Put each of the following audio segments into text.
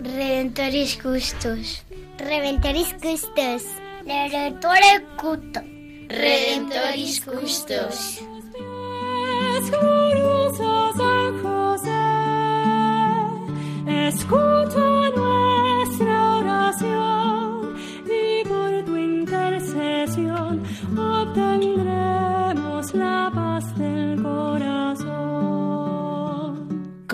Redentoris Custos. Redentoris Custos. Redentore Cuto. Redentoris Custos. Escucha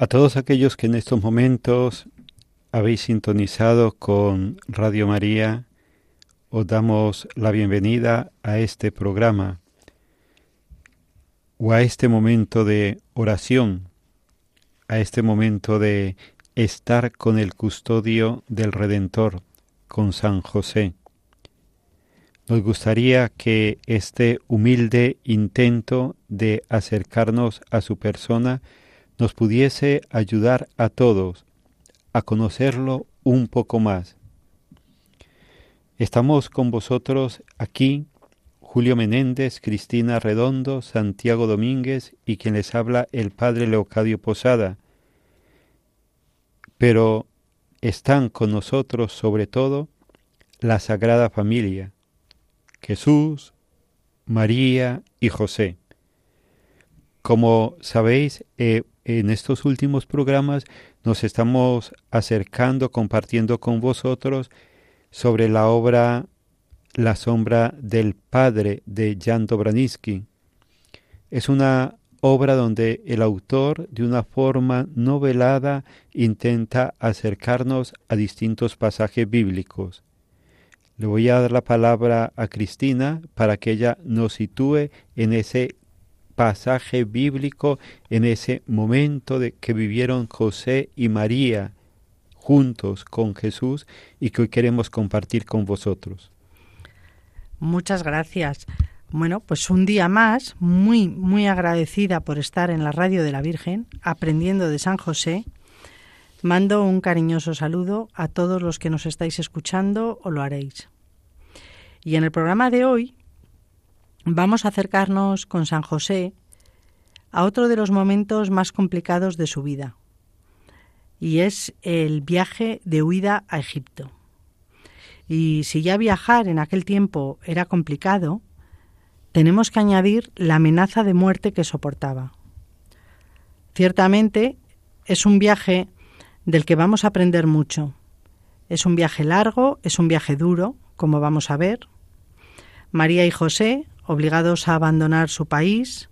A todos aquellos que en estos momentos habéis sintonizado con Radio María, os damos la bienvenida a este programa o a este momento de oración, a este momento de estar con el custodio del Redentor, con San José. Nos gustaría que este humilde intento de acercarnos a su persona nos pudiese ayudar a todos a conocerlo un poco más. Estamos con vosotros aquí, Julio Menéndez, Cristina Redondo, Santiago Domínguez y quien les habla el Padre Leocadio Posada. Pero están con nosotros sobre todo la Sagrada Familia, Jesús, María y José. Como sabéis, en estos últimos programas nos estamos acercando, compartiendo con vosotros sobre la obra La sombra del Padre de Jan Dobranisky. Es una obra donde el autor, de una forma novelada, intenta acercarnos a distintos pasajes bíblicos. Le voy a dar la palabra a Cristina para que ella nos sitúe en ese pasaje bíblico, en ese momento de que vivieron José y María juntos con Jesús y que hoy queremos compartir con vosotros. Muchas gracias. Bueno, pues un día más, muy, muy agradecida por estar en la radio de la Virgen, aprendiendo de San José. Mando un cariñoso saludo a todos los que nos estáis escuchando o lo haréis. Y en el programa de hoy vamos a acercarnos con San José a otro de los momentos más complicados de su vida, y es el viaje de huida a Egipto. Y si ya viajar en aquel tiempo era complicado, tenemos que añadir la amenaza de muerte que soportaba. Ciertamente es un viaje del que vamos a aprender mucho. Es un viaje largo, es un viaje duro, como vamos a ver. María y José, obligados a abandonar su país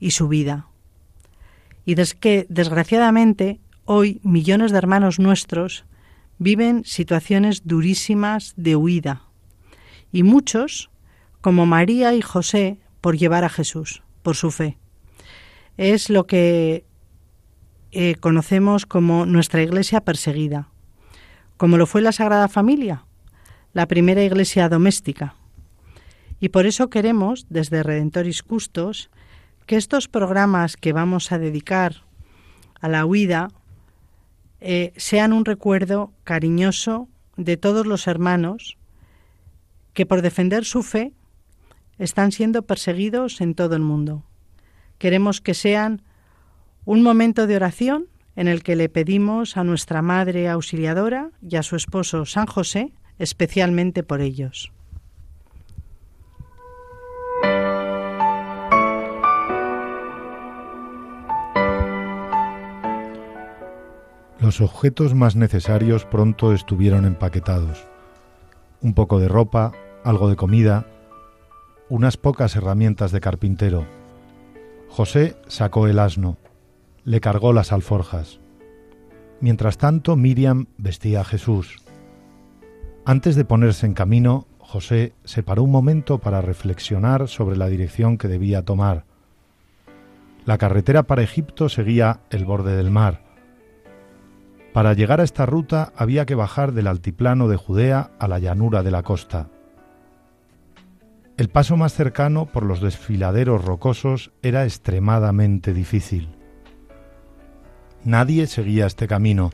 y su vida. Y es que, desgraciadamente, hoy millones de hermanos nuestros viven situaciones durísimas de huida. Y muchos, como María y José, por llevar a Jesús, por su fe. Es lo que eh, conocemos como nuestra iglesia perseguida, como lo fue la Sagrada Familia, la primera iglesia doméstica. Y por eso queremos, desde Redentoris Custos, que estos programas que vamos a dedicar a la huida eh, sean un recuerdo cariñoso de todos los hermanos que por defender su fe están siendo perseguidos en todo el mundo, queremos que sean un momento de oración en el que le pedimos a nuestra Madre Auxiliadora y a su esposo San José especialmente por ellos. Los objetos más necesarios pronto estuvieron empaquetados. Un poco de ropa, algo de comida, unas pocas herramientas de carpintero. José sacó el asno, le cargó las alforjas. Mientras tanto, Miriam vestía a Jesús. Antes de ponerse en camino, José se paró un momento para reflexionar sobre la dirección que debía tomar. La carretera para Egipto seguía el borde del mar. Para llegar a esta ruta había que bajar del altiplano de Judea a la llanura de la costa. El paso más cercano por los desfiladeros rocosos era extremadamente difícil. Nadie seguía este camino.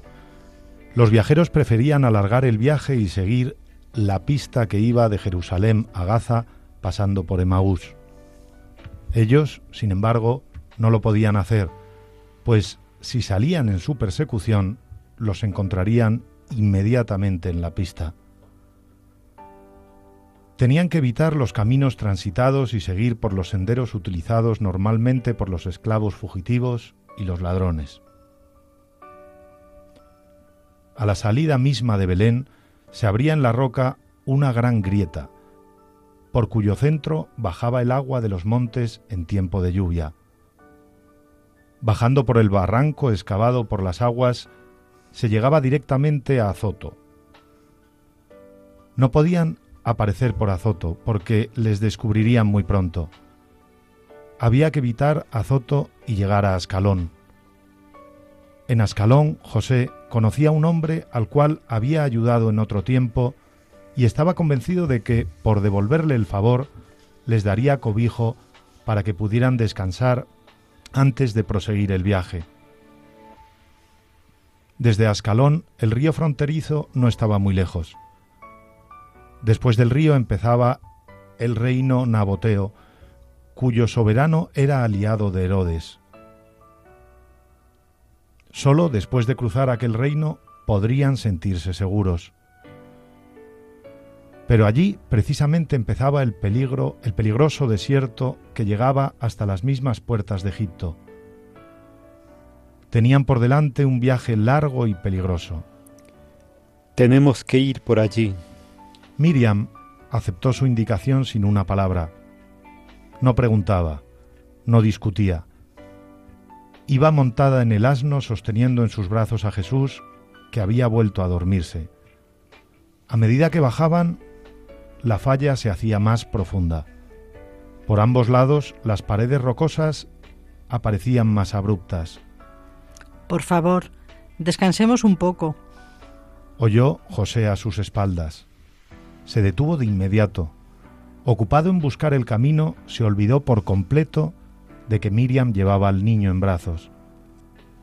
Los viajeros preferían alargar el viaje y seguir la pista que iba de Jerusalén a Gaza pasando por Emaús. Ellos, sin embargo, no lo podían hacer, pues si salían en su persecución, los encontrarían inmediatamente en la pista. Tenían que evitar los caminos transitados y seguir por los senderos utilizados normalmente por los esclavos fugitivos y los ladrones. A la salida misma de Belén se abría en la roca una gran grieta, por cuyo centro bajaba el agua de los montes en tiempo de lluvia. Bajando por el barranco excavado por las aguas, se llegaba directamente a Azoto. No podían aparecer por Azoto porque les descubrirían muy pronto. Había que evitar Azoto y llegar a Ascalón. En Ascalón, José conocía a un hombre al cual había ayudado en otro tiempo y estaba convencido de que, por devolverle el favor, les daría cobijo para que pudieran descansar antes de proseguir el viaje. Desde Ascalón, el río fronterizo no estaba muy lejos. Después del río empezaba el reino naboteo, cuyo soberano era aliado de Herodes. Solo después de cruzar aquel reino podrían sentirse seguros. Pero allí precisamente empezaba el peligro, el peligroso desierto que llegaba hasta las mismas puertas de Egipto. Tenían por delante un viaje largo y peligroso. Tenemos que ir por allí. Miriam aceptó su indicación sin una palabra. No preguntaba, no discutía. Iba montada en el asno sosteniendo en sus brazos a Jesús, que había vuelto a dormirse. A medida que bajaban, la falla se hacía más profunda. Por ambos lados las paredes rocosas aparecían más abruptas. Por favor, descansemos un poco. Oyó José a sus espaldas. Se detuvo de inmediato. Ocupado en buscar el camino, se olvidó por completo de que Miriam llevaba al niño en brazos.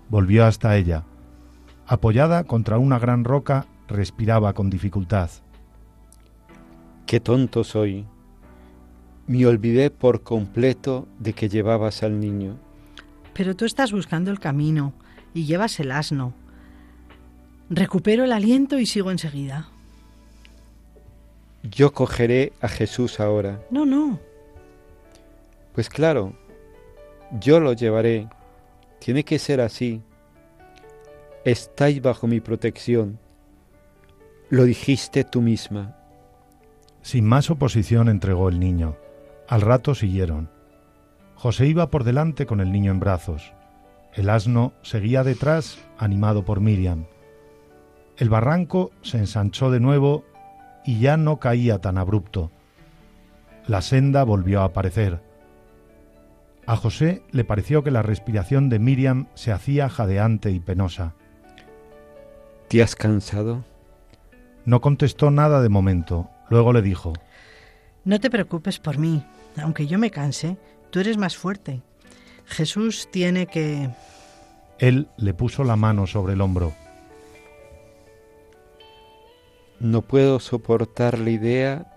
Volvió hasta ella. Apoyada contra una gran roca, respiraba con dificultad. Qué tonto soy. Me olvidé por completo de que llevabas al niño. Pero tú estás buscando el camino y llevas el asno. Recupero el aliento y sigo enseguida. Yo cogeré a Jesús ahora. No, no. Pues claro, yo lo llevaré. Tiene que ser así. Estáis bajo mi protección. Lo dijiste tú misma. Sin más oposición entregó el niño. Al rato siguieron. José iba por delante con el niño en brazos. El asno seguía detrás, animado por Miriam. El barranco se ensanchó de nuevo y ya no caía tan abrupto. La senda volvió a aparecer. A José le pareció que la respiración de Miriam se hacía jadeante y penosa. ¿Te has cansado? No contestó nada de momento. Luego le dijo, No te preocupes por mí. Aunque yo me canse, tú eres más fuerte. Jesús tiene que... Él le puso la mano sobre el hombro. No puedo soportar la idea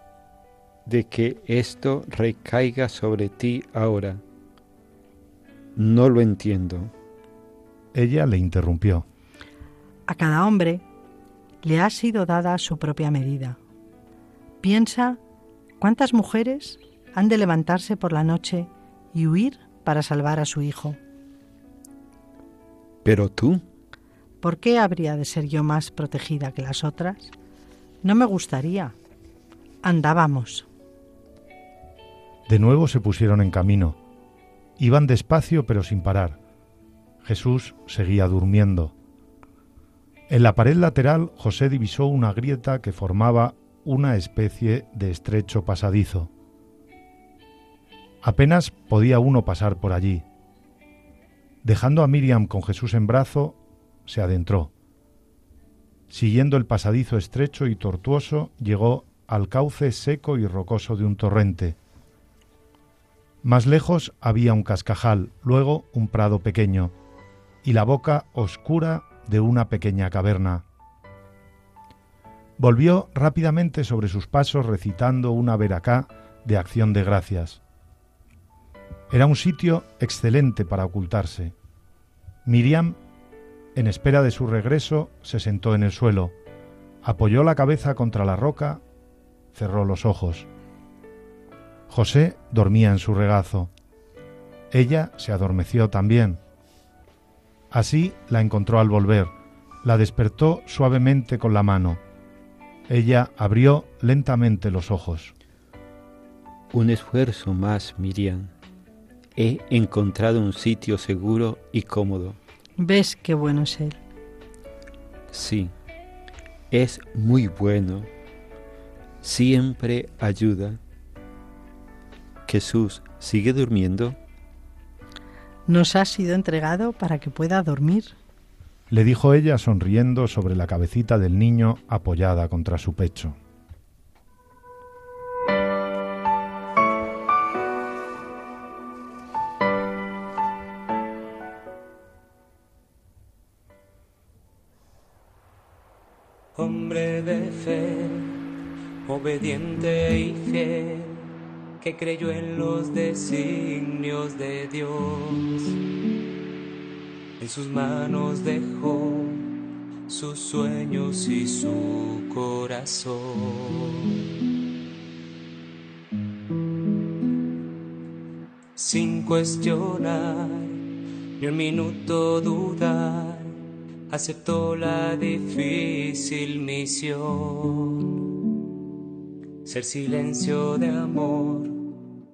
de que esto recaiga sobre ti ahora. no lo entiendo. Ella le interrumpió. A cada hombre le ha sido dada su propia medida. Piensa cuántas mujeres han de levantarse por la noche y huir para salvar a su hijo. Pero tú, ¿Por qué habría de ser yo más protegida que las otras? No me gustaría. Andábamos. De nuevo se pusieron en camino. Iban despacio pero sin parar. Jesús seguía durmiendo. En la pared lateral José divisó una grieta que formaba una especie de estrecho pasadizo. Apenas podía uno pasar por allí. Dejando a Miriam con Jesús en brazo, se adentró. Siguiendo el pasadizo estrecho y tortuoso, llegó al cauce seco y rocoso de un torrente. Más lejos había un cascajal, luego un prado pequeño, y la boca oscura de una pequeña caverna. Volvió rápidamente sobre sus pasos recitando una veracá de acción de gracias. Era un sitio excelente para ocultarse. Miriam, en espera de su regreso, se sentó en el suelo, apoyó la cabeza contra la roca, cerró los ojos. José dormía en su regazo. Ella se adormeció también. Así la encontró al volver, la despertó suavemente con la mano. Ella abrió lentamente los ojos. Un esfuerzo más, Miriam. He encontrado un sitio seguro y cómodo. ¿Ves qué bueno es él? Sí, es muy bueno. Siempre ayuda. Jesús, ¿sigue durmiendo? Nos ha sido entregado para que pueda dormir. Le dijo ella sonriendo sobre la cabecita del niño apoyada contra su pecho. Obediente y fiel, que creyó en los designios de Dios. En sus manos dejó sus sueños y su corazón. Sin cuestionar ni un minuto dudar, aceptó la difícil misión. Ser silencio de amor,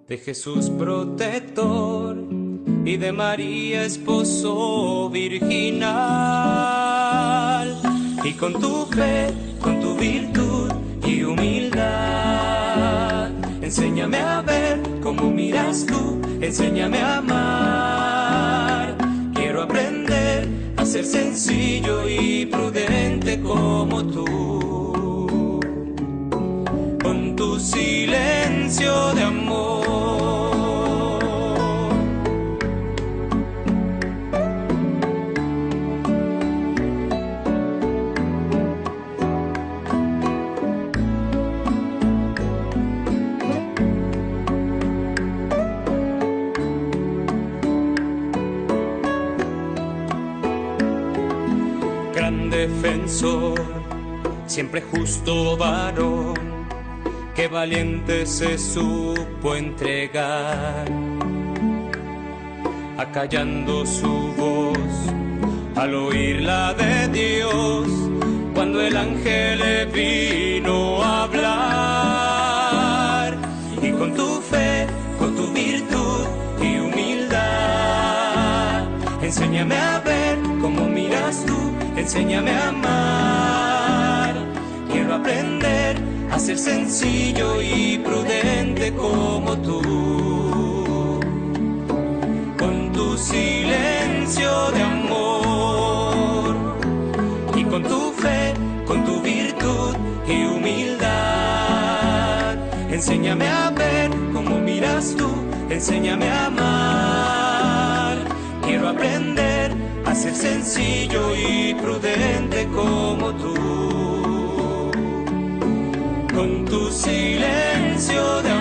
de Jesús protector y de María esposo virginal. Y con tu fe, con tu virtud y humildad, enséñame a ver cómo miras tú, enséñame a amar. Ser sencillo y prudente como valiente se supo entregar, acallando su voz al oír la de Dios, cuando el ángel le vino a hablar, y con tu fe, con tu virtud y humildad, enséñame a ver cómo miras tú enséñame a amar. Quiero aprender a ser sencillo y prudente como tú. Con tu silencio de amor y con tu fe, con tu virtud y humildad. Enséñame a ver cómo miras tú, enséñame a amar. Quiero aprender a ser sencillo y prudente como tú con tu silencio de.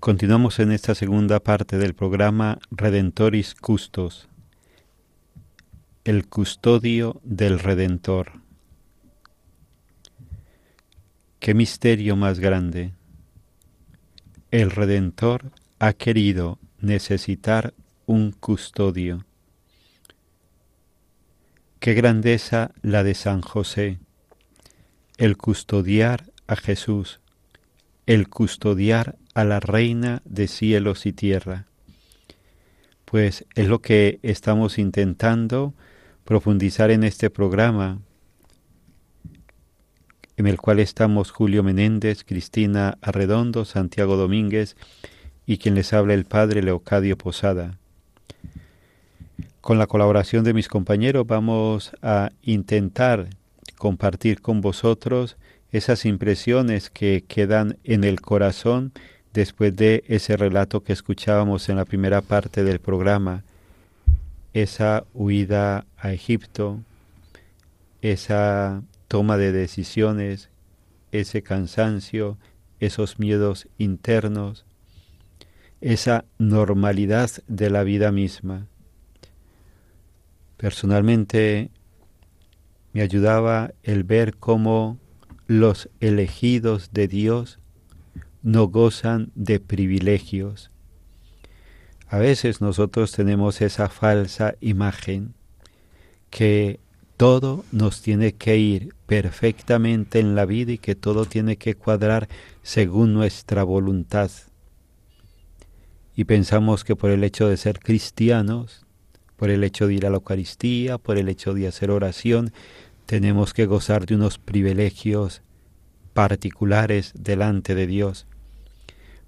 Continuamos en esta segunda parte del programa Redentoris Custos el custodio del Redentor. Qué misterio más grande. El Redentor ha querido necesitar un custodio. Qué grandeza la de San José, el custodiar a Jesús, el custodiar a la Reina de cielos y tierra. Pues es lo que estamos intentando profundizar en este programa, en el cual estamos Julio Menéndez, Cristina Arredondo, Santiago Domínguez y quien les habla el Padre Leocadio Posada. Con la colaboración de mis compañeros vamos a intentar compartir con vosotros esas impresiones que quedan en el corazón después de ese relato que escuchábamos en la primera parte del programa, esa huida a Egipto, esa toma de decisiones, ese cansancio, esos miedos internos, esa normalidad de la vida misma. Personalmente me ayudaba el ver cómo los elegidos de Dios no gozan de privilegios. A veces nosotros tenemos esa falsa imagen que todo nos tiene que ir perfectamente en la vida y que todo tiene que cuadrar según nuestra voluntad. Y pensamos que por el hecho de ser cristianos, por el hecho de ir a la Eucaristía, por el hecho de hacer oración, tenemos que gozar de unos privilegios particulares delante de Dios.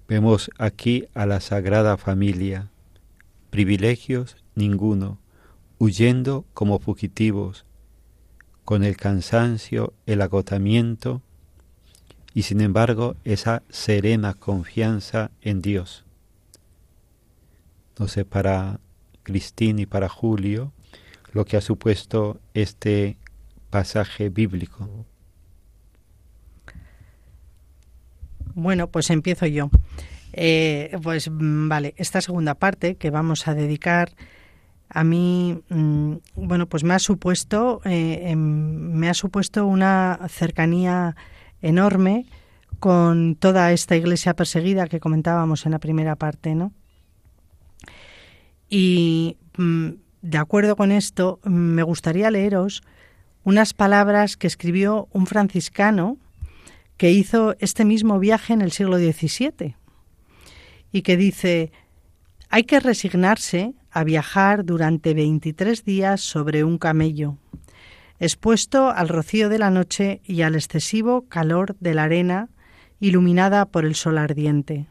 Vemos aquí a la Sagrada Familia, privilegios ninguno, huyendo como fugitivos, con el cansancio, el agotamiento y sin embargo esa serena confianza en Dios. No sé para Cristín y para Julio lo que ha supuesto este pasaje bíblico. Bueno, pues empiezo yo. Eh, pues mm, vale, esta segunda parte que vamos a dedicar a mí, mm, bueno, pues me ha supuesto, eh, em, me ha supuesto una cercanía enorme con toda esta iglesia perseguida que comentábamos en la primera parte, ¿no? Y mm, de acuerdo con esto, me gustaría leeros unas palabras que escribió un franciscano que hizo este mismo viaje en el siglo XVII y que dice, hay que resignarse a viajar durante 23 días sobre un camello, expuesto al rocío de la noche y al excesivo calor de la arena iluminada por el sol ardiente.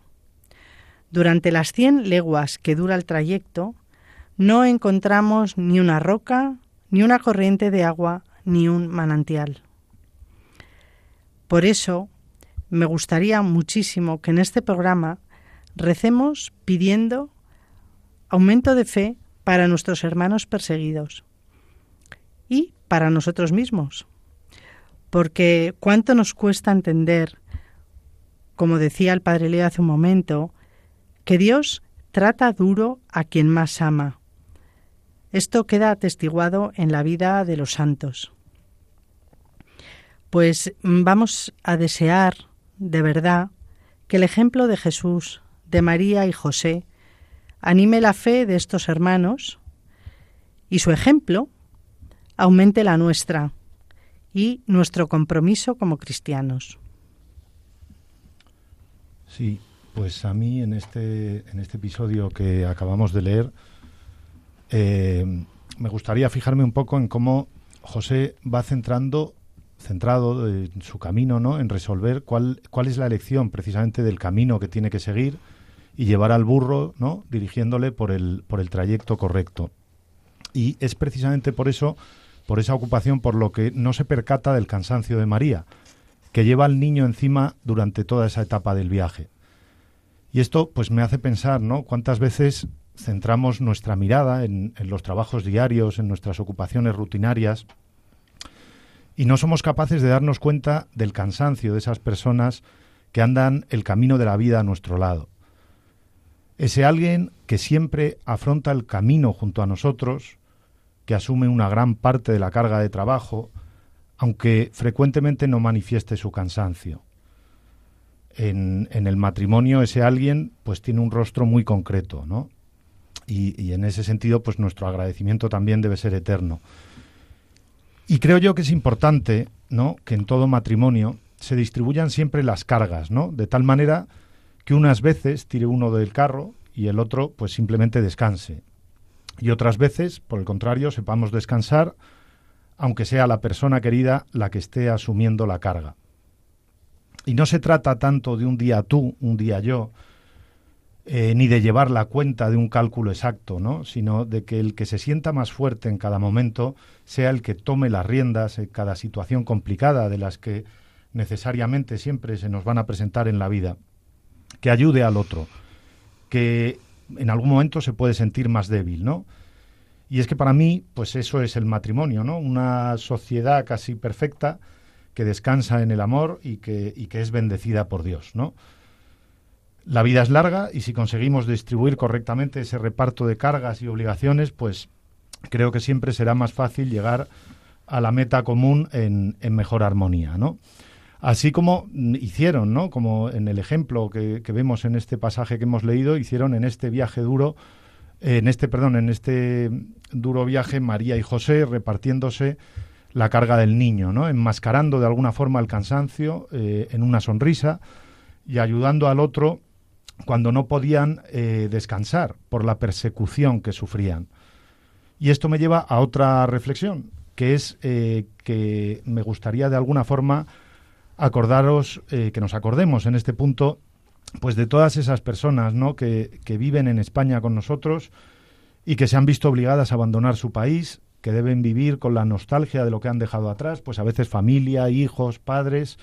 Durante las cien leguas que dura el trayecto, no encontramos ni una roca, ni una corriente de agua, ni un manantial. Por eso, me gustaría muchísimo que en este programa recemos pidiendo aumento de fe para nuestros hermanos perseguidos y para nosotros mismos. Porque cuánto nos cuesta entender, como decía el Padre Leo hace un momento, que Dios trata duro a quien más ama. Esto queda atestiguado en la vida de los santos. Pues vamos a desear de verdad que el ejemplo de Jesús, de María y José anime la fe de estos hermanos y su ejemplo aumente la nuestra y nuestro compromiso como cristianos. Sí, pues a mí en este, en este episodio que acabamos de leer eh, me gustaría fijarme un poco en cómo José va centrando centrado en su camino, ¿no? En resolver cuál, cuál es la elección precisamente del camino que tiene que seguir y llevar al burro, ¿no? Dirigiéndole por el, por el trayecto correcto. Y es precisamente por eso, por esa ocupación, por lo que no se percata del cansancio de María, que lleva al niño encima durante toda esa etapa del viaje. Y esto, pues, me hace pensar, ¿no? Cuántas veces centramos nuestra mirada en, en los trabajos diarios, en nuestras ocupaciones rutinarias, y no somos capaces de darnos cuenta del cansancio de esas personas que andan el camino de la vida a nuestro lado. Ese alguien que siempre afronta el camino junto a nosotros, que asume una gran parte de la carga de trabajo, aunque frecuentemente no manifieste su cansancio. En, el matrimonio ese alguien pues tiene un rostro muy concreto, ¿no? Y, y en ese sentido pues nuestro agradecimiento también debe ser eterno. Y creo yo que es importante, ¿no? Que en todo matrimonio se distribuyan siempre las cargas, ¿no? De tal manera que unas veces tire uno del carro y el otro pues simplemente descanse. Y otras veces, por el contrario, sepamos descansar, aunque sea la persona querida la que esté asumiendo la carga. Y no se trata tanto de un día tú, un día yo, eh, ni de llevar la cuenta de un cálculo exacto, ¿no? sino de que el que se sienta más fuerte en cada momento sea el que tome las riendas en cada situación complicada de las que necesariamente siempre se nos van a presentar en la vida, que ayude al otro, que en algún momento se puede sentir más débil, ¿no? Y es que para mí, pues eso es el matrimonio, ¿no? Una sociedad casi perfecta que descansa en el amor y que, es bendecida por Dios, ¿no? La vida es larga y si conseguimos distribuir correctamente ese reparto de cargas y obligaciones, pues creo que siempre será más fácil llegar a la meta común en, en mejor armonía, ¿no? Así como hicieron, ¿no? Como en el ejemplo que, vemos en este pasaje que hemos leído, hicieron en este viaje duro, en este, perdón, en este duro viaje María y José repartiéndose la carga del niño, ¿no? Enmascarando de alguna forma el cansancio eh, en una sonrisa y ayudando al otro cuando no podían eh, descansar por la persecución que sufrían. Y esto me lleva a otra reflexión, que es eh, que me gustaría de alguna forma acordaros, eh, que nos acordemos en este punto, pues de todas esas personas ¿no? que, que viven en España con nosotros y que se han visto obligadas a abandonar su país, que deben vivir con la nostalgia de lo que han dejado atrás, pues a veces familia, hijos, padres,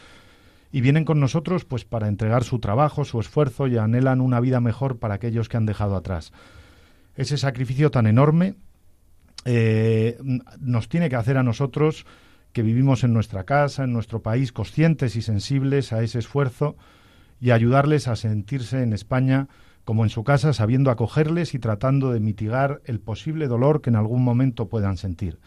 y vienen con nosotros pues para entregar su trabajo, su esfuerzo y anhelan una vida mejor para aquellos que han dejado atrás. Ese sacrificio tan enorme eh, nos tiene que hacer a nosotros que vivimos en nuestra casa, en nuestro país, conscientes y sensibles a ese esfuerzo y ayudarles a sentirse en España como en su casa, sabiendo acogerles y tratando de mitigar el posible dolor que en algún momento puedan sentir.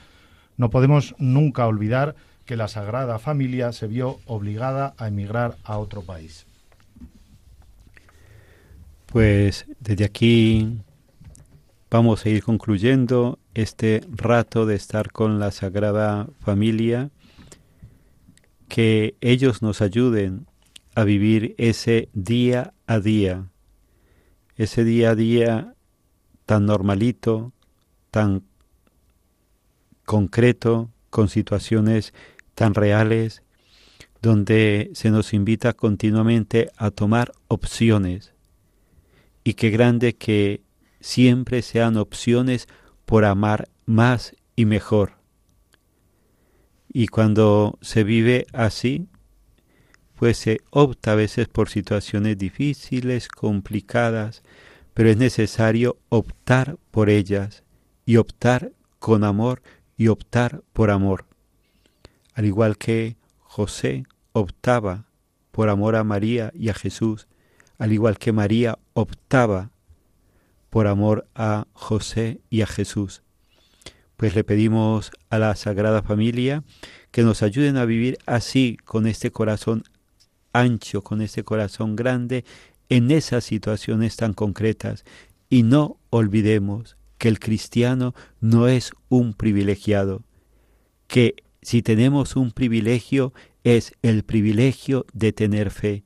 No podemos nunca olvidar que la Sagrada Familia se vio obligada a emigrar a otro país. Pues desde aquí vamos a ir concluyendo este rato de estar con la Sagrada Familia, que ellos nos ayuden a vivir ese día a día, ese día a día tan normalito, tan concreto, con situaciones tan reales, donde se nos invita continuamente a tomar opciones. Y qué grande que siempre sean opciones por amar más y mejor. Y cuando se vive así, pues se opta a veces por situaciones difíciles, complicadas, pero es necesario optar por ellas y optar con amor y optar por amor. Al igual que José optaba por amor a María y a Jesús, al igual que María optaba por amor a José y a Jesús. Pues le pedimos a la Sagrada Familia que nos ayuden a vivir así, con este corazón ancho, con este corazón grande, en esas situaciones tan concretas. Y no olvidemos que el cristiano no es un privilegiado, que si tenemos un privilegio es el privilegio de tener fe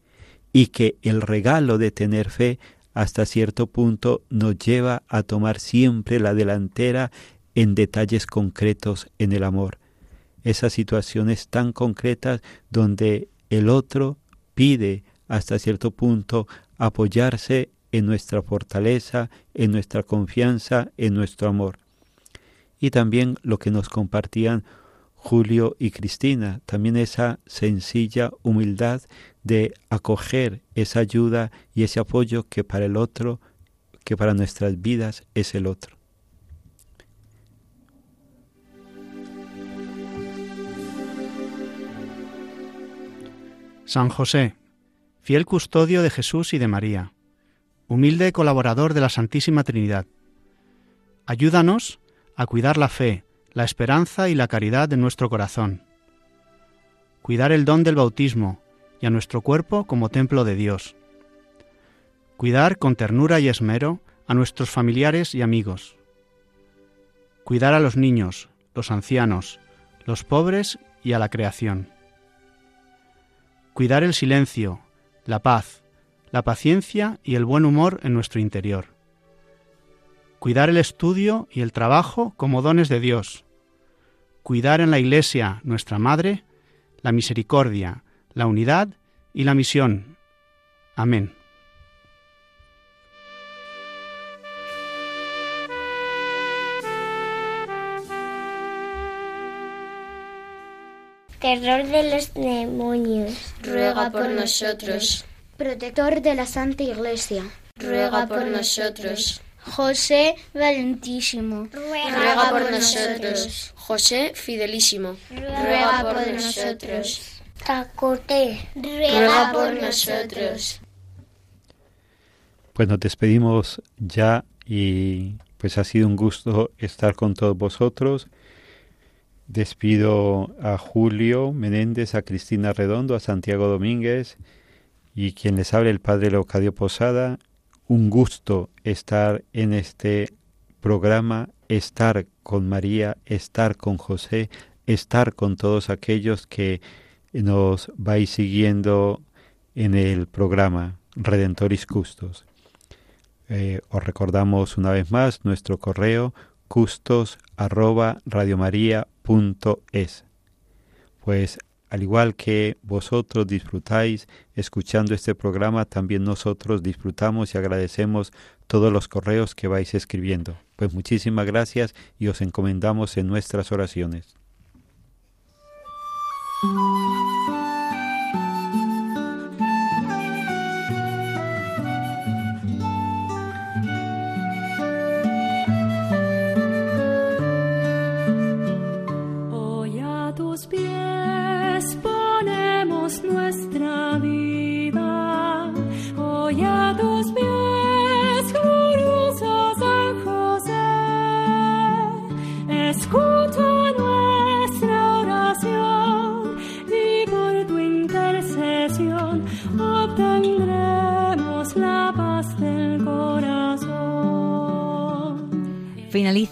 y que el regalo de tener fe hasta cierto punto nos lleva a tomar siempre la delantera en detalles concretos en el amor. Esas situaciones tan concretas donde el otro pide hasta cierto punto apoyarse en nuestra fortaleza, en nuestra confianza, en nuestro amor. Y también lo que nos compartían Julio y Cristina, también esa sencilla humildad de acoger esa ayuda y ese apoyo que para el otro, que para nuestras vidas es el otro. San José, fiel custodio de Jesús y de María, humilde colaborador de la Santísima Trinidad. Ayúdanos a cuidar la fe, la esperanza y la caridad de nuestro corazón. Cuidar el don del bautismo y a nuestro cuerpo como templo de Dios. Cuidar con ternura y esmero a nuestros familiares y amigos. Cuidar a los niños, los ancianos, los pobres y a la creación. Cuidar el silencio, la paz, la paciencia y el buen humor en nuestro interior. Cuidar el estudio y el trabajo como dones de Dios. Cuidar en la Iglesia, nuestra Madre, la misericordia, la unidad y la misión. Amén. Terror de los demonios. Ruega por nosotros. Protector de la Santa Iglesia. Ruega por nosotros. José Valentísimo. Ruega por nosotros. José Fidelísimo. Ruega por nosotros. Tacote. Ruega por nosotros. Pues nos despedimos ya y pues ha sido un gusto estar con todos vosotros. Despido a Julio Menéndez, a Cristina Redondo, a Santiago Domínguez y quien les habla el Padre Leocadio Posada. Un gusto estar en este programa, estar con María, estar con José, estar con todos aquellos que nos vais siguiendo en el programa Redentoris Custos. Eh, os recordamos una vez más nuestro correo custos arroba radiomaria.es. Pues al igual que vosotros disfrutáis escuchando este programa, también nosotros disfrutamos y agradecemos todos los correos que vais escribiendo. Pues muchísimas gracias y os encomendamos en nuestras oraciones.